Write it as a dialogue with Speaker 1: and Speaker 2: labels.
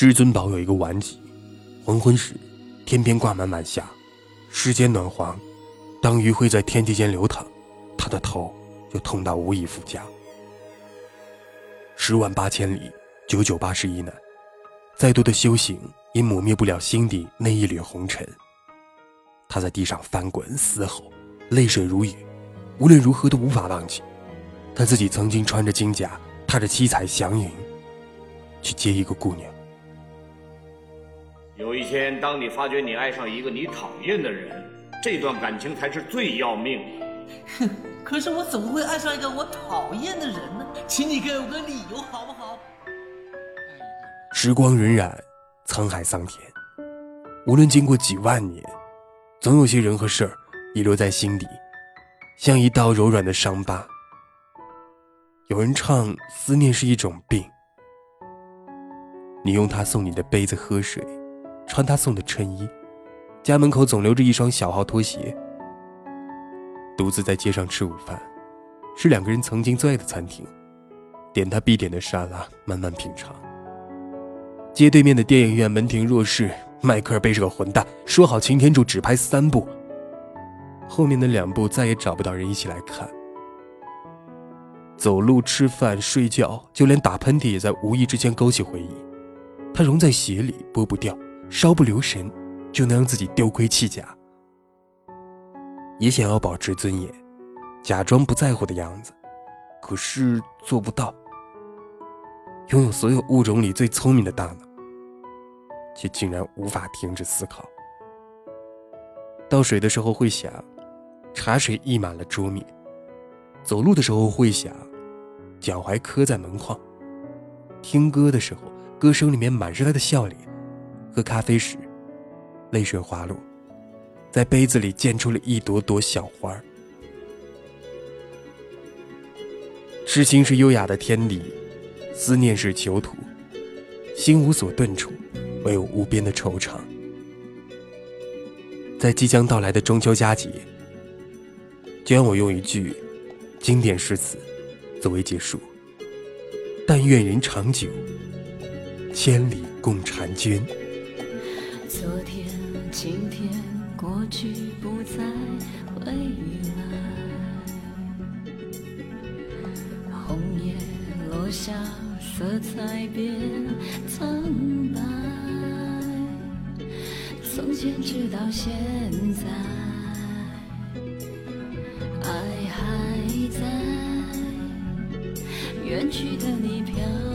Speaker 1: 至尊宝有一个顽疾，黄昏时，天边挂满晚霞，世间暖黄，当余晖在天地间流淌，他的头就痛到无以复加。十万八千里，九九八十一难，再多的修行也抹灭不了心底那一缕红尘。他在地上翻滚嘶吼，泪水如雨，无论如何都无法忘记，他自己曾经穿着金甲，踏着七彩祥云，去接一个姑娘。
Speaker 2: 有一天，当你发觉你爱上一个你讨厌的人，这段感情才是最要命的。
Speaker 3: 哼，可是我怎么会爱上一个我讨厌的人呢？请你给我个理由好不好？
Speaker 1: 时光荏苒，沧海桑田，无论经过几万年，总有些人和事儿遗留在心底，像一道柔软的伤疤。有人唱，思念是一种病，你用它送你的杯子喝水。穿他送的衬衣，家门口总留着一双小号拖鞋。独自在街上吃午饭，是两个人曾经最爱的餐厅，点他必点的沙拉，慢慢品尝。街对面的电影院门庭若市，迈克尔贝是个混蛋，说好擎天柱只拍三部，后面的两部再也找不到人一起来看。走路、吃饭、睡觉，就连打喷嚏也在无意之间勾起回忆，它融在血里，剥不掉。稍不留神，就能让自己丢盔弃甲。也想要保持尊严，假装不在乎的样子，可是做不到。拥有所有物种里最聪明的大脑，却竟然无法停止思考。倒水的时候会想，茶水溢满了桌面；走路的时候会想，脚踝磕在门框；听歌的时候，歌声里面满是他的笑脸。喝咖啡时，泪水滑落，在杯子里溅出了一朵朵小花儿。痴心是优雅的天理，思念是囚徒，心无所遁处，唯有无边的惆怅。在即将到来的中秋佳节，就让我用一句经典诗词作为结束：但愿人长久，千里共婵娟。
Speaker 4: 昨天、今天过去，不再回来。红叶落下，色彩变苍白。从前直到现在，爱还在，远去的你飘。